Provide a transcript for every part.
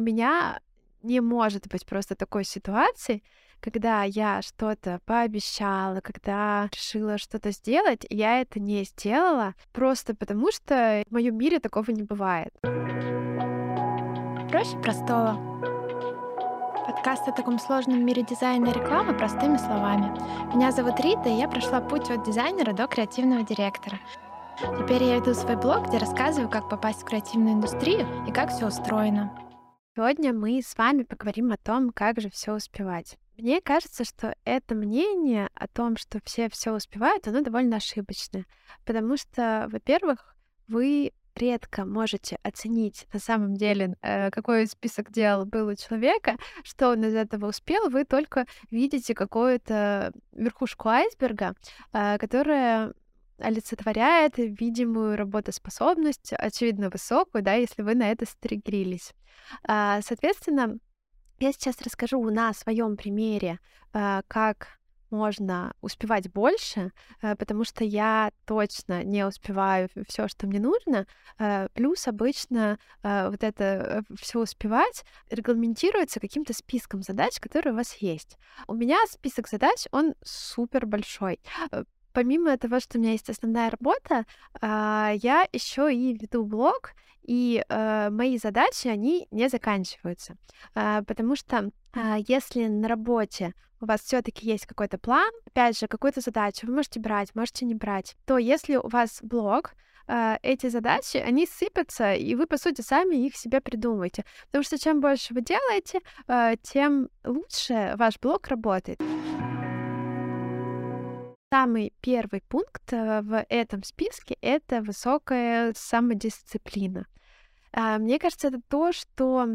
у меня не может быть просто такой ситуации, когда я что-то пообещала, когда решила что-то сделать, я это не сделала, просто потому что в моем мире такого не бывает. Проще простого. Подкаст о таком сложном мире дизайна и рекламы простыми словами. Меня зовут Рита, и я прошла путь от дизайнера до креативного директора. Теперь я веду свой блог, где рассказываю, как попасть в креативную индустрию и как все устроено. Сегодня мы с вами поговорим о том, как же все успевать. Мне кажется, что это мнение о том, что все все успевают, оно довольно ошибочное, потому что, во-первых, вы редко можете оценить на самом деле, э, какой список дел был у человека, что он из этого успел, вы только видите какую-то верхушку айсберга, э, которая олицетворяет видимую работоспособность, очевидно, высокую, да, если вы на это стригрились. А, соответственно, я сейчас расскажу на своем примере, а, как можно успевать больше, э, потому что я точно не успеваю все, что мне нужно. Э, плюс обычно э, вот это все успевать регламентируется каким-то списком задач, которые у вас есть. У меня список задач, он супер большой помимо того, что у меня есть основная работа, а, я еще и веду блог, и э, мои задачи, они не заканчиваются. А, потому что а, если на работе у вас все-таки есть какой-то план, опять же, какую-то задачу, вы можете брать, можете не брать, то если у вас блог, эти задачи, они сыпятся, и вы, по сути, сами их себе придумываете. Потому что чем больше вы делаете, тем лучше ваш блог работает. Самый первый пункт э, в этом списке — это высокая самодисциплина. А, мне кажется, это то, что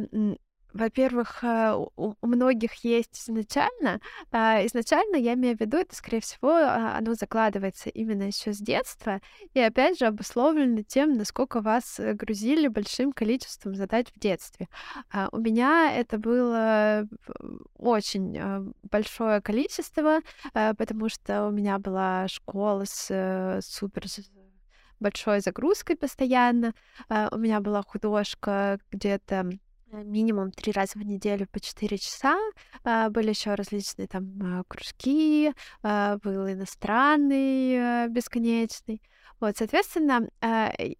во-первых, э, у многих есть изначально. А, изначально, я имею в виду, это, скорее всего, а, оно закладывается именно еще с детства, и опять же обусловлено тем, насколько вас э, грузили большим количеством задач в детстве. А, у меня это было очень большое количество, потому что у меня была школа с э, супер большой загрузкой постоянно. У меня была художка где-то Э, минимум три раза в неделю по 4 часа. А, были еще различные там а, кружки, а, был иностранный бесконечный. Вот, соответственно,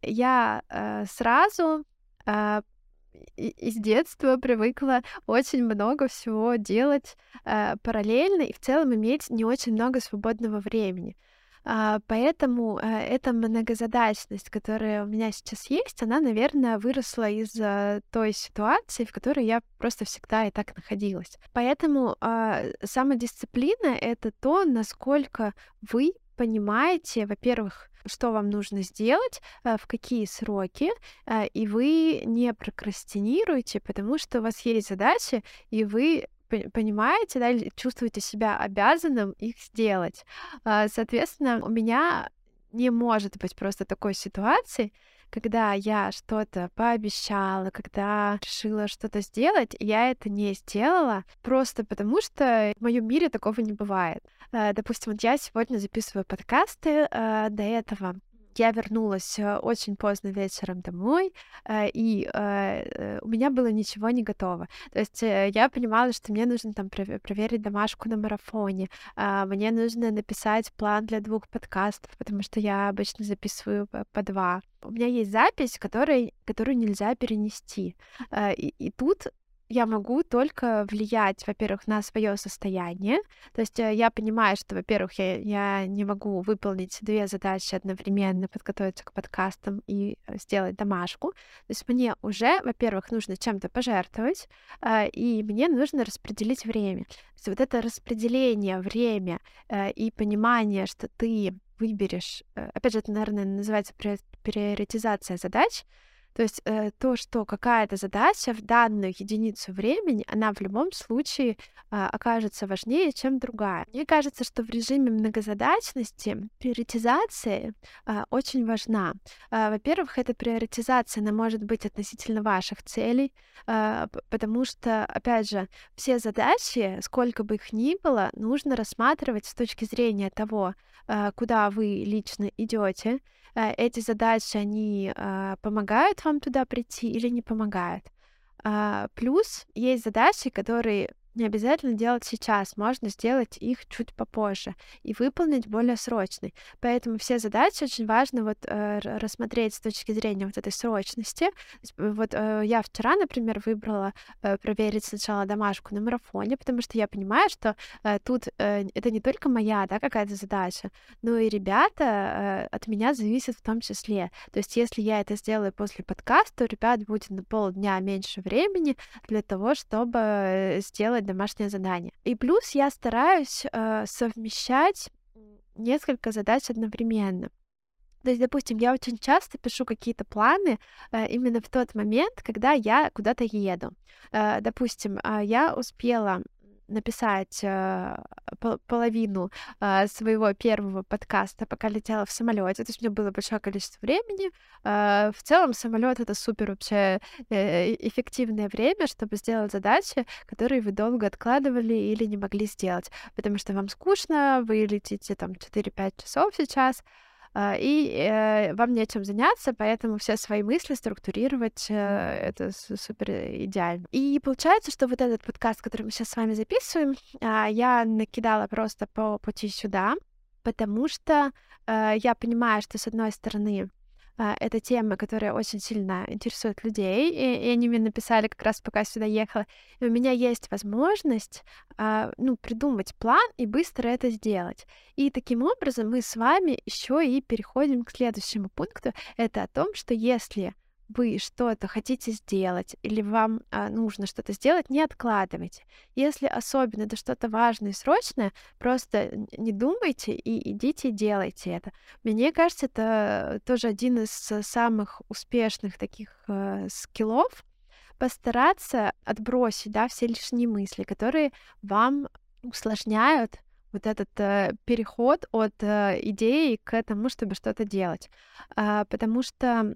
я сразу из детства привыкла очень много всего делать параллельно и в целом иметь не очень много свободного времени. А, поэтому э, эта многозадачность, которая у меня сейчас есть, она, наверное, выросла из той ситуации, в которой я просто всегда и так находилась. Поэтому а, самодисциплина — это то, насколько вы понимаете, во-первых, что вам нужно сделать, э, в какие сроки, э, и вы не прокрастинируете, потому что у вас есть задачи, и вы понимаете, да, или чувствуете себя обязанным их сделать. А, соответственно, у меня не может быть просто такой ситуации, когда я что-то пообещала, когда решила что-то сделать, я это не сделала, просто потому что в моем мире такого не бывает. А, допустим, вот я сегодня записываю подкасты, а, до этого я вернулась э, очень поздно вечером домой, э, и э, у меня было ничего не готово. То есть я понимала, что мне нужно там проверить домашку на марафоне, а, мне нужно написать план для двух подкастов, потому что я обычно записываю по два. У меня есть запись, которой, которую нельзя перенести. И, и тут я могу только влиять, во-первых, на свое состояние. То есть э, я понимаю, что, во-первых, я, я не могу выполнить две задачи одновременно, подготовиться к подкастам и э, сделать домашку. То есть мне уже, во-первых, нужно чем-то пожертвовать, э, и мне нужно распределить время. То есть вот это распределение время и понимание, что ты выберешь, опять же, это, наверное, называется приоритизация задач, то есть э, то, что какая-то задача в данную единицу времени, она в любом случае э, окажется важнее, чем другая. Мне кажется, что в режиме многозадачности приоритизация э, очень важна. Э, во-первых, эта приоритизация, она может быть относительно ваших целей, э, потому что, опять же, все задачи, сколько бы их ни было, нужно рассматривать с точки зрения того, э, куда вы лично идете, Э, эти задачи, они а, помогают вам туда прийти или не помогают. А, плюс есть задачи, которые не обязательно делать сейчас, можно сделать их чуть попозже и выполнить более срочный. Поэтому все задачи очень важно вот э, рассмотреть с точки зрения вот этой срочности. Вот э, я вчера, например, выбрала э, проверить сначала домашку на марафоне, потому что я понимаю, что э, тут э, это не только моя, да, какая-то задача, но и ребята э, от меня зависят в том числе. То есть если я это сделаю после подкаста, у ребят будет на полдня меньше времени для того, чтобы э, домашнее задание. И плюс я стараюсь э, совмещать несколько задач одновременно. То есть, допустим, я очень часто пишу какие-то планы э, именно в тот момент, когда я куда-то еду. Э, допустим, э, я успела написать э, половину э, своего первого подкаста, пока летела в самолете. То есть у меня было большое количество времени. Э, в целом самолет это супер вообще э, эффективное время, чтобы сделать задачи, которые вы долго откладывали или не могли сделать, потому что вам скучно, вы летите там 4-5 часов сейчас, и э, вам нечем заняться, поэтому все свои мысли структурировать э, это супер идеально. И получается, что вот этот подкаст, который мы сейчас с вами записываем, э, я накидала просто по пути сюда, потому что э, я понимаю, что с одной стороны а, это тема, которая очень сильно интересует людей, и, и они мне написали как раз пока сюда ехала. И у меня есть возможность а, ну, придумать план и быстро это сделать. И таким образом мы с вами еще и переходим к следующему пункту. Это о том, что если вы что-то хотите сделать или вам а, нужно что-то сделать, не откладывайте. Если особенно это что-то важное и срочное, просто не думайте и идите и делайте это. Мне кажется, это тоже один из самых успешных таких э, скиллов постараться отбросить да, все лишние мысли, которые вам усложняют вот этот э, переход от э, идеи к тому, чтобы что-то делать. А, потому что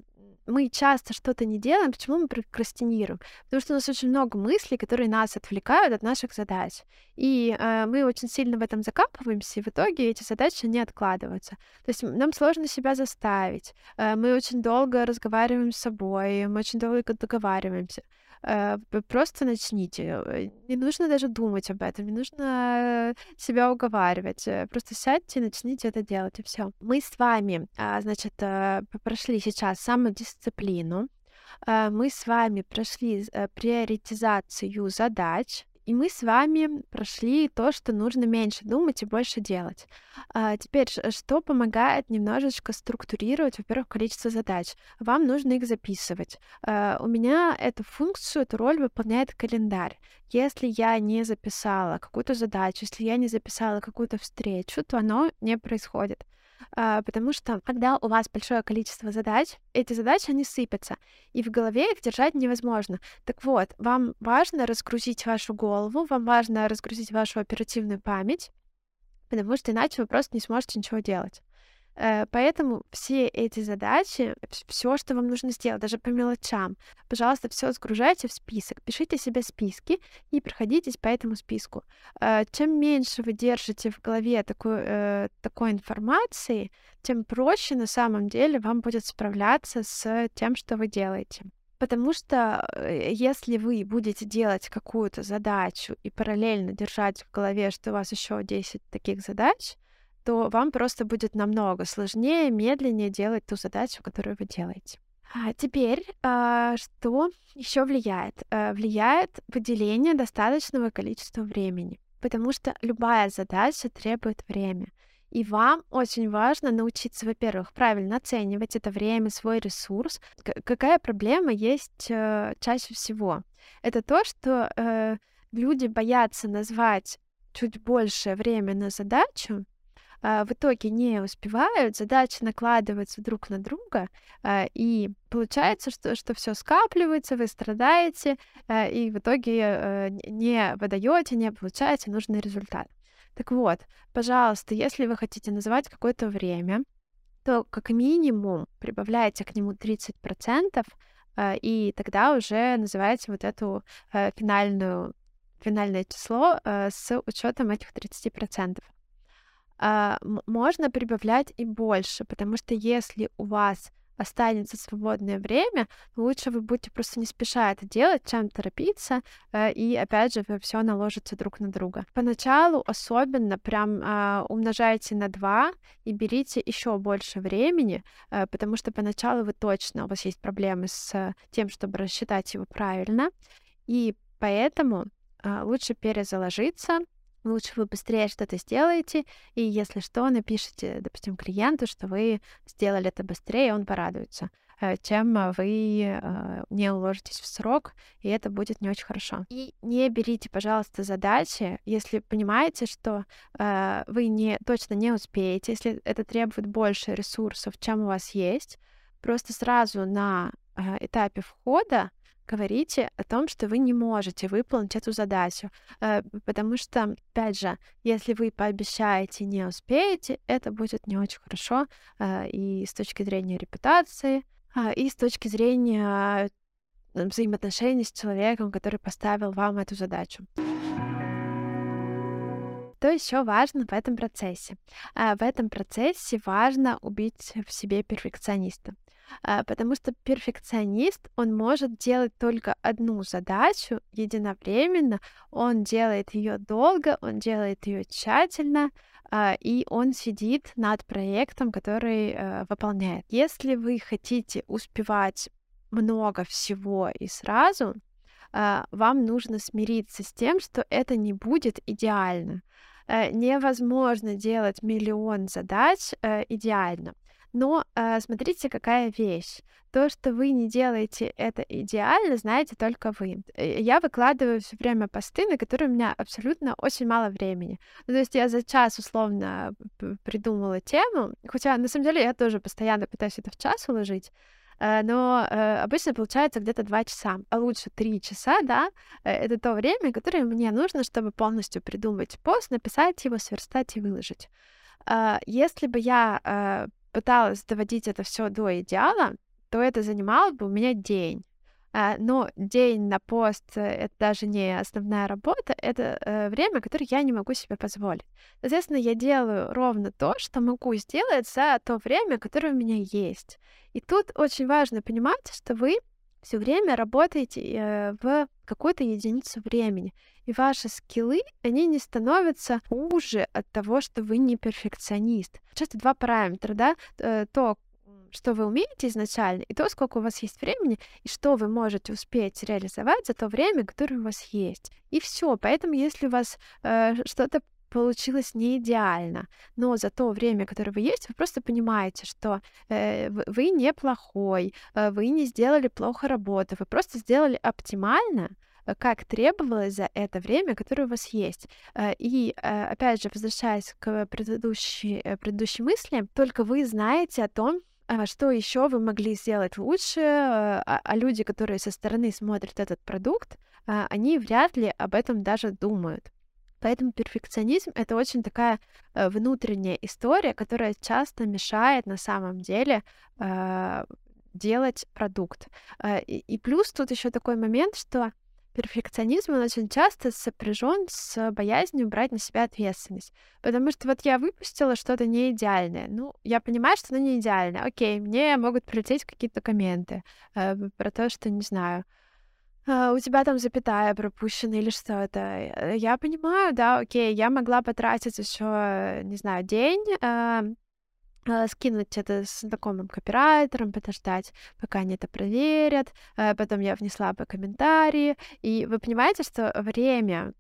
мы часто что-то не делаем, почему мы прокрастинируем? Потому что у нас очень много мыслей, которые нас отвлекают от наших задач. И э, мы очень сильно в этом закапываемся, и в итоге эти задачи не откладываются. То есть нам сложно себя заставить. Э, мы очень долго разговариваем с собой, мы очень долго договариваемся. Э, просто начните. Э, не нужно даже думать об этом, не нужно себя уговаривать. Э, просто сядьте и начните это делать, и все. Мы с вами, а, значит, прошли сейчас самодисциплину, мы с вами прошли приоритизацию задач, и мы с вами прошли то, что нужно меньше думать и больше делать. А теперь, что помогает немножечко структурировать, во-первых, количество задач? Вам нужно их записывать. У меня эту функцию, эту роль выполняет календарь. Если я не записала какую-то задачу, если я не записала какую-то встречу, то оно не происходит. А, потому что когда у вас большое количество задач, эти задачи, они сыпятся, и в голове их держать невозможно. Так вот, вам важно разгрузить вашу голову, вам важно разгрузить вашу оперативную память, потому что иначе вы просто не сможете ничего делать. Э, поэтому все эти задачи, все, что вам нужно сделать, даже по мелочам, пожалуйста, все сгружайте в список, пишите себе списки и проходитесь по этому списку. Э, чем меньше вы держите в голове такой, э, такой информации, тем проще на самом деле вам будет справляться с тем, что вы делаете. Потому что если вы будете делать какую-то задачу и параллельно держать в голове, что у вас еще 10 таких задач, то вам просто будет намного сложнее, медленнее делать ту задачу, которую вы делаете. А теперь, а, что еще влияет? А, влияет выделение достаточного количества времени, потому что любая задача требует время. И вам очень важно научиться, во-первых, правильно оценивать это время, свой ресурс. К- какая проблема есть э, чаще всего? Это то, что э, люди боятся назвать чуть большее время на задачу, в итоге не успевают, задачи накладываются друг на друга, а, и получается, что, что все скапливается, вы страдаете, а, и в итоге не выдаете, не получаете нужный результат. Так вот, пожалуйста, если вы хотите называть какое-то время, то как минимум прибавляйте к нему 30%, и тогда уже называете вот эту финальную финальное число с учетом этих 30% а, можно прибавлять и больше, потому что если у вас останется свободное время, лучше вы будете просто не спеша это делать, чем торопиться, э, и опять же все наложится друг на друга. Поначалу особенно прям э, умножайте на 2 и берите еще больше времени, э, потому что поначалу вы точно, у вас есть проблемы с тем, чтобы рассчитать его правильно, и поэтому э, лучше перезаложиться, лучше вы быстрее что-то сделаете, и если что, напишите, допустим, клиенту, что вы сделали это быстрее, он порадуется э, чем вы э, не уложитесь в срок, и это будет не очень хорошо. И не берите, пожалуйста, задачи, если понимаете, что э, вы не, точно не успеете, если это требует больше ресурсов, чем у вас есть, просто сразу на этапе входа говорите о том, что вы не можете выполнить эту задачу, э, потому что, опять же, если вы пообещаете не успеете, это будет не очень хорошо э, и с точки зрения репутации, а, и с точки зрения взаимоотношений с человеком, который поставил вам эту задачу. Что еще важно в этом процессе? В этом процессе важно убить в себе перфекциониста. А, потому что перфекционист, он может делать только одну задачу единовременно, он делает ее долго, он делает ее тщательно, а, и он сидит над проектом, который э, выполняет. Если вы хотите успевать много всего и сразу, а, вам нужно смириться с тем, что это не будет идеально. Э, невозможно делать миллион задач э, идеально. Но э, смотрите, какая вещь. То, что вы не делаете это идеально, знаете только вы. Э, я выкладываю все время посты, на которые у меня абсолютно очень мало времени. Ну, то есть я за час условно придумала тему, хотя на самом деле я тоже постоянно пытаюсь это в час уложить, э, но э, обычно получается где-то два часа, а лучше три часа, да, это то время, которое мне нужно, чтобы полностью придумать пост, написать его, сверстать и выложить. Если бы я пыталась доводить это все до идеала, то это занимало бы у меня день. А, но день на пост это даже не основная работа, это э, время, которое я не могу себе позволить. Соответственно, я делаю ровно то, что могу сделать за то время, которое у меня есть. И тут очень важно понимать, что вы все время работаете э, в какую-то единицу времени. И ваши скиллы, они не становятся хуже от того, что вы не перфекционист. Часто два параметра, да, э, то, что вы умеете изначально, и то, сколько у вас есть времени, и что вы можете успеть реализовать за то время, которое у вас есть. И все. Поэтому, если у вас э, что-то получилось не идеально, но за то время, которое вы есть, вы просто понимаете, что э, вы неплохой, э, вы не сделали плохо работу, вы просто сделали оптимально, э, как требовалось за это время, которое у вас есть. Э, и, э, опять же, возвращаясь к предыдущей, предыдущей мысли, только вы знаете о том, что еще вы могли сделать лучше, а, а люди, которые со стороны смотрят этот продукт, они вряд ли об этом даже думают. Поэтому перфекционизм это очень такая э, внутренняя история, которая часто мешает на самом деле э, делать продукт. Э, и, плюс тут еще такой момент, что перфекционизм, он очень часто сопряжен с боязнью брать на себя ответственность. Потому что вот я выпустила что-то не идеальное. Ну, я понимаю, что оно не идеальное. Окей, мне могут прилететь какие-то комменты э, про то, что, не знаю, а, у тебя там запятая пропущена или что это. Э, я понимаю, да, окей, я могла потратить еще, не знаю, день, э, э, скинуть это с знакомым копирайтером, подождать, пока они это проверят, э, потом я внесла бы комментарии, и вы понимаете, что время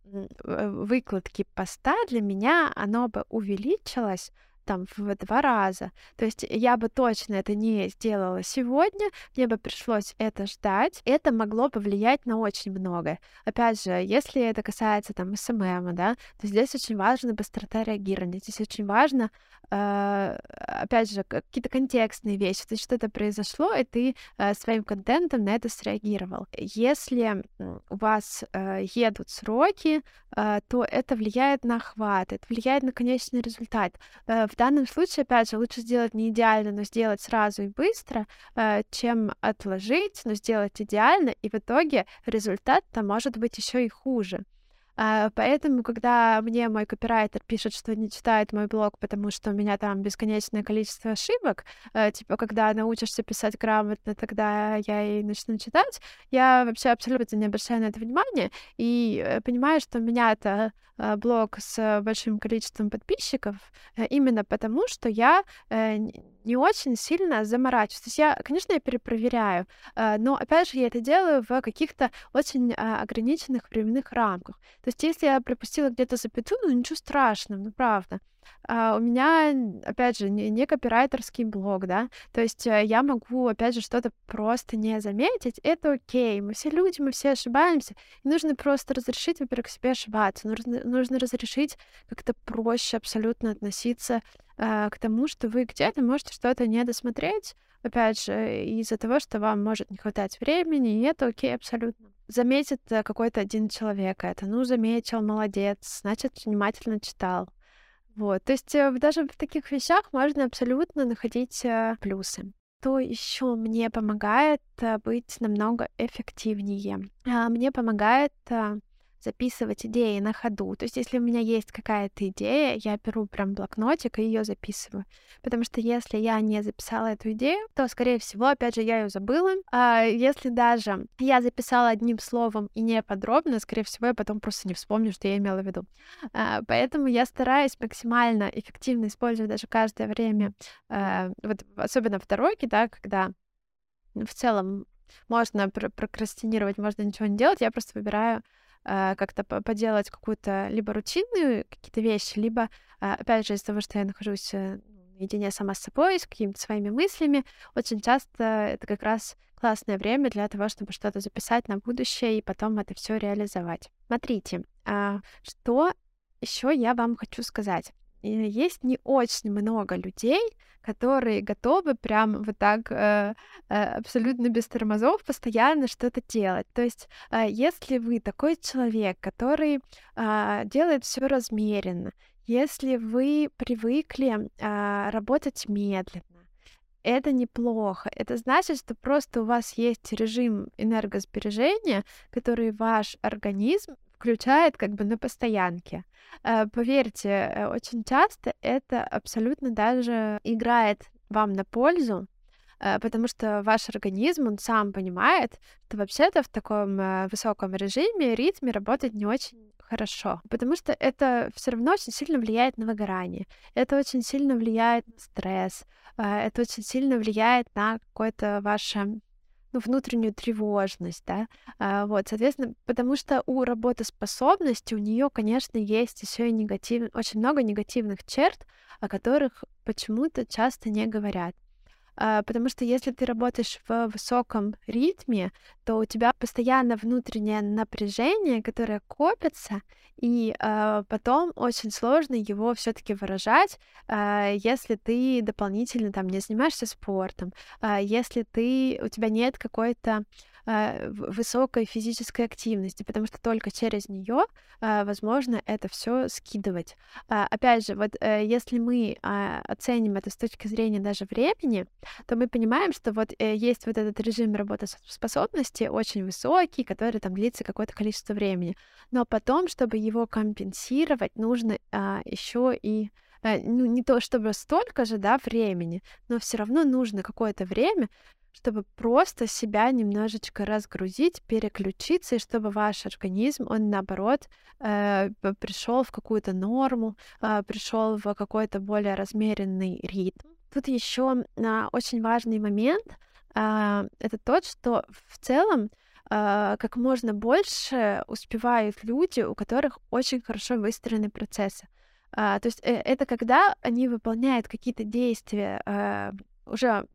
выкладки поста для меня, оно бы увеличилось там в два раза. То есть я бы точно это не сделала сегодня, мне бы пришлось это ждать. Это могло повлиять на очень многое. Опять же, если это касается там SMM, да, то здесь очень важно быстрота реагирования. Здесь очень важно э, опять же, какие-то контекстные вещи, то есть что-то произошло, и ты э, своим контентом на это среагировал. Если у вас э, едут сроки, то это влияет на охват, это влияет на конечный результат. В данном случае, опять же, лучше сделать не идеально, но сделать сразу и быстро, э, чем отложить, но сделать идеально, и в итоге результат-то может быть еще и хуже. А, поэтому, когда мне мой копирайтер пишет, что не читает мой блог, потому что у меня там бесконечное количество ошибок, э, типа, когда научишься писать грамотно, тогда я и начну читать, я вообще абсолютно не обращаю на это внимания. И э, понимаю, что у меня-то э, блог с большим количеством подписчиков именно потому, что я не очень сильно заморачиваюсь. То есть я, конечно, я перепроверяю, но, опять же, я это делаю в каких-то очень ограниченных временных рамках. То есть если я пропустила где-то запятую, ну ничего страшного, ну правда. А у меня, опять же, не, не копирайтерский блог, да, то есть э, я могу, опять же, что-то просто не заметить, это окей, мы все люди, мы все ошибаемся, и нужно просто разрешить, во-первых, себе ошибаться, нужно, нужно разрешить как-то проще абсолютно относиться э, к тому, что вы где-то можете что-то не досмотреть, опять же, из-за того, что вам может не хватать времени, и это окей абсолютно заметит э, какой-то один человек это, ну, заметил, молодец, значит, внимательно читал. Вот, то есть э, даже в таких вещах можно абсолютно находить э, плюсы. То еще мне помогает быть намного эффективнее. А, мне помогает записывать идеи на ходу. То есть, если у меня есть какая-то идея, я беру прям блокнотик и ее записываю. Потому что если я не записала эту идею, то, скорее всего, опять же, я ее забыла. А если даже я записала одним словом и не подробно, скорее всего, я потом просто не вспомню, что я имела в виду. А, поэтому я стараюсь максимально эффективно использовать даже каждое время, а, вот особенно в дороге, да, когда в целом можно прокрастинировать, можно ничего не делать, я просто выбираю как-то поделать какую-то либо рутинную какие-то вещи, либо, а, опять же, из-за того, что я нахожусь э, наедине сама с собой, с какими-то своими мыслями, очень часто это как раз классное время для того, чтобы что-то записать на будущее и потом это все реализовать. Смотрите, а, что еще я вам хочу сказать. Есть не очень много людей, которые готовы прям вот так э, э, абсолютно без тормозов постоянно что-то делать. То есть, э, если вы такой человек, который э, делает все размеренно, если вы привыкли э, работать медленно, это неплохо. Это значит, что просто у вас есть режим энергосбережения, который ваш организм включает как бы на постоянке. Э, поверьте, э, очень часто это абсолютно даже играет вам на пользу, э, потому что ваш организм, он сам понимает, что вообще-то в таком высоком режиме, ритме работать не очень хорошо, потому что это все равно очень сильно влияет на выгорание, это очень сильно влияет на стресс, это очень сильно влияет на какое-то ваше ну, внутреннюю тревожность, да, а, вот, соответственно, потому что у работоспособности у нее, конечно, есть еще и негатив, очень много негативных черт, о которых почему-то часто не говорят. А, потому что если ты работаешь в высоком ритме, то у тебя постоянно внутреннее напряжение, которое копится, и э, потом очень сложно его все-таки выражать, э, если ты дополнительно там не занимаешься спортом, если ты у тебя нет какой-то высокой физической активности, потому что только через нее э, возможно это все скидывать. Э, опять же, вот э, если мы э, оценим это с точки зрения даже времени, то мы понимаем, что вот э, есть вот этот режим работоспособности очень высокий, который там длится какое-то количество времени, но потом, чтобы его компенсировать, нужно э, еще и э, ну, не то чтобы столько же, да, времени, но все равно нужно какое-то время, чтобы просто себя немножечко разгрузить, переключиться, и чтобы ваш организм, он наоборот э, пришел в какую-то норму, э, пришел в какой-то более размеренный ритм. Тут еще э, очень важный момент э, это тот, что в целом э, как можно больше успевают люди, у которых очень хорошо выстроены процессы. Uh, то есть э, это когда они выполняют какие-то действия uh, уже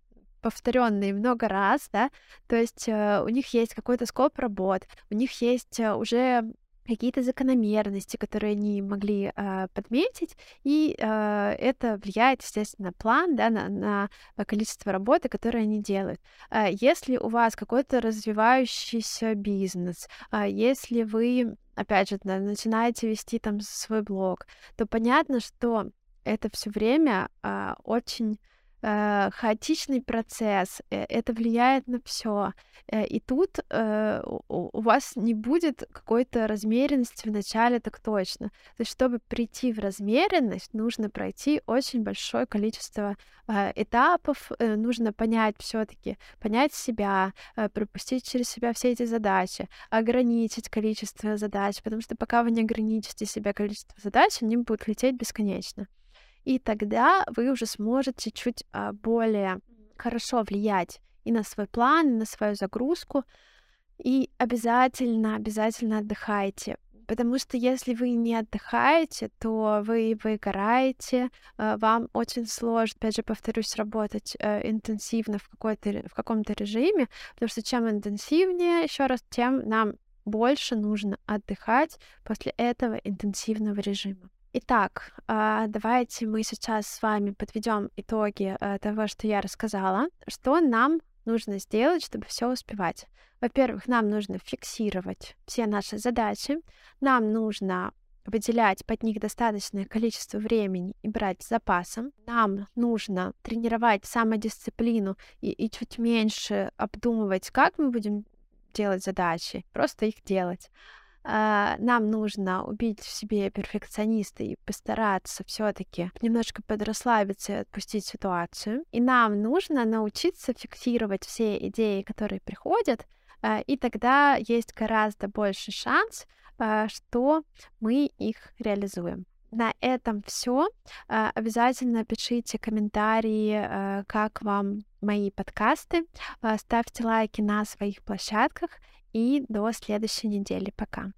повторенные много раз, да, то есть э, у них есть какой-то скоп работ, у них есть э, уже какие-то закономерности, которые они могли э, подметить, и э, это влияет, естественно, на план, да, на, на количество работы, которые они делают. Э, если у вас какой-то развивающийся бизнес, э, если вы, опять же, да, начинаете вести там свой блог, то понятно, что это все время э, очень э, хаотичный процесс, э, это влияет на все. Э, и тут у, вас не будет какой-то размеренности в начале, так точно. То есть, чтобы прийти в размеренность, нужно пройти очень большое количество этапов, нужно понять все-таки, понять себя, пропустить через себя все эти задачи, ограничить количество задач, потому что пока вы не ограничите себя количество задач, они будут лететь бесконечно и тогда вы уже сможете чуть а, более хорошо влиять и на свой план, и на свою загрузку. И обязательно, обязательно отдыхайте. Потому что если вы не отдыхаете, то вы выгораете, а, вам очень сложно, опять же, повторюсь, работать э, интенсивно в, какой-то, в каком-то режиме, потому что чем интенсивнее, еще раз, тем нам больше нужно отдыхать после этого интенсивного режима. Итак, а, давайте мы сейчас с вами подведем итоги э, того, что я рассказала. Что нам нужно сделать, чтобы все успевать? Во-первых, нам нужно фиксировать все наши задачи, нам нужно выделять под них достаточное количество времени и брать с запасом. Нам нужно тренировать самодисциплину и, и чуть меньше обдумывать, как мы будем делать задачи, просто их делать. А, нам нужно убить в себе перфекциониста и постараться все-таки немножко подрасслабиться и отпустить ситуацию. И нам нужно научиться фиксировать все идеи, которые приходят, а, и тогда есть гораздо больше шанс, а, что мы их реализуем. На этом все. Обязательно пишите комментарии, как вам мои подкасты, ставьте лайки на своих площадках и до следующей недели. Пока.